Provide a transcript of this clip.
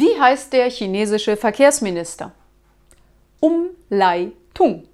Wie heißt der chinesische Verkehrsminister? Umleitung.